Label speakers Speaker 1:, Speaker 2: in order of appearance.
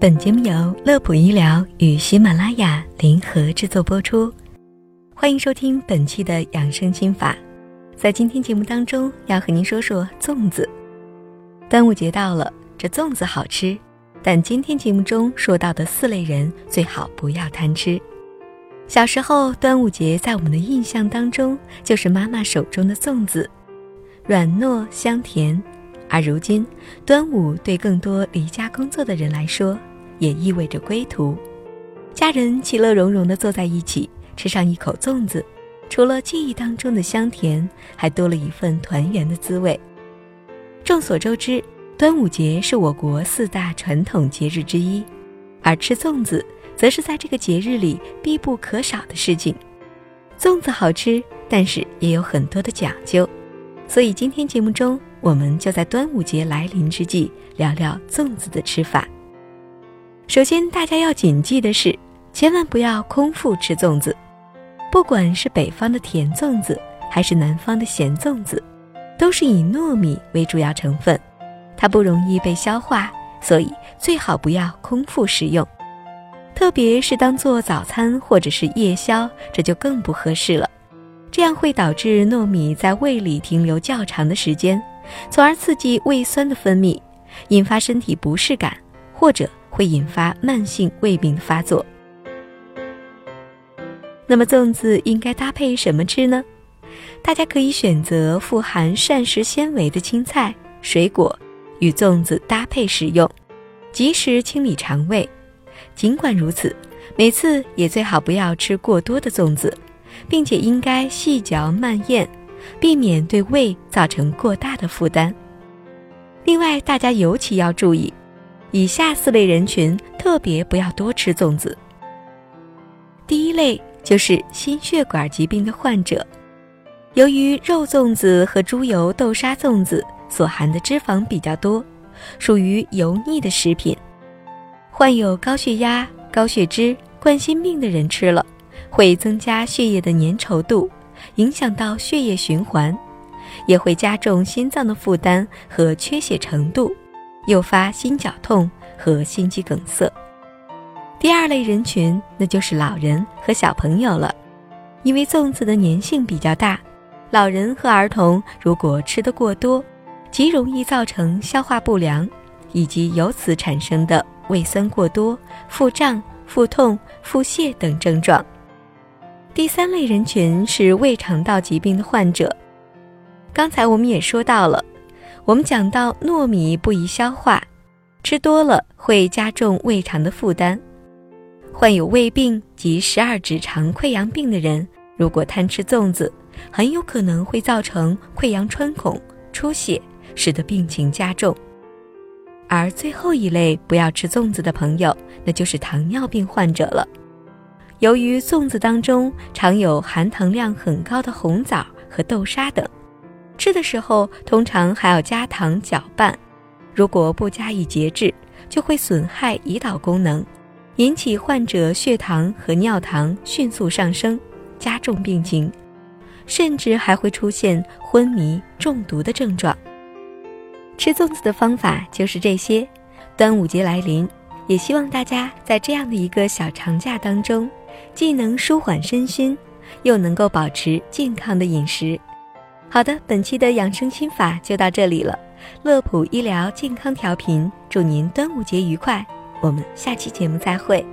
Speaker 1: 本节目由乐普医疗与喜马拉雅联合制作播出，欢迎收听本期的养生心法。在今天节目当中，要和您说说粽子。端午节到了，这粽子好吃，但今天节目中说到的四类人最好不要贪吃。小时候，端午节在我们的印象当中就是妈妈手中的粽子，软糯香甜。而如今，端午对更多离家工作的人来说，也意味着归途。家人其乐融融地坐在一起，吃上一口粽子，除了记忆当中的香甜，还多了一份团圆的滋味。众所周知，端午节是我国四大传统节日之一，而吃粽子，则是在这个节日里必不可少的事情。粽子好吃，但是也有很多的讲究，所以今天节目中。我们就在端午节来临之际聊聊粽子的吃法。首先，大家要谨记的是，千万不要空腹吃粽子。不管是北方的甜粽子，还是南方的咸粽子，都是以糯米为主要成分，它不容易被消化，所以最好不要空腹食用。特别是当做早餐或者是夜宵，这就更不合适了。这样会导致糯米在胃里停留较长的时间。从而刺激胃酸的分泌，引发身体不适感，或者会引发慢性胃病的发作。那么粽子应该搭配什么吃呢？大家可以选择富含膳食纤维的青菜、水果，与粽子搭配食用，及时清理肠胃。尽管如此，每次也最好不要吃过多的粽子，并且应该细嚼慢咽。避免对胃造成过大的负担。另外，大家尤其要注意，以下四类人群特别不要多吃粽子。第一类就是心血管疾病的患者，由于肉粽子和猪油豆沙粽子所含的脂肪比较多，属于油腻的食品，患有高血压、高血脂、冠心病的人吃了，会增加血液的粘稠度。影响到血液循环，也会加重心脏的负担和缺血程度，诱发心绞痛和心肌梗塞。第二类人群，那就是老人和小朋友了，因为粽子的粘性比较大，老人和儿童如果吃得过多，极容易造成消化不良，以及由此产生的胃酸过多、腹胀、腹痛、腹泻等症状。第三类人群是胃肠道疾病的患者。刚才我们也说到了，我们讲到糯米不宜消化，吃多了会加重胃肠的负担。患有胃病及十二指肠溃疡病的人，如果贪吃粽子，很有可能会造成溃疡穿孔、出血，使得病情加重。而最后一类不要吃粽子的朋友，那就是糖尿病患者了。由于粽子当中常有含糖量很高的红枣和豆沙等，吃的时候通常还要加糖搅拌，如果不加以节制，就会损害胰岛功能，引起患者血糖和尿糖迅速上升，加重病情，甚至还会出现昏迷、中毒的症状。吃粽子的方法就是这些。端午节来临，也希望大家在这样的一个小长假当中。既能舒缓身心，又能够保持健康的饮食。好的，本期的养生心法就到这里了。乐普医疗健康调频，祝您端午节愉快。我们下期节目再会。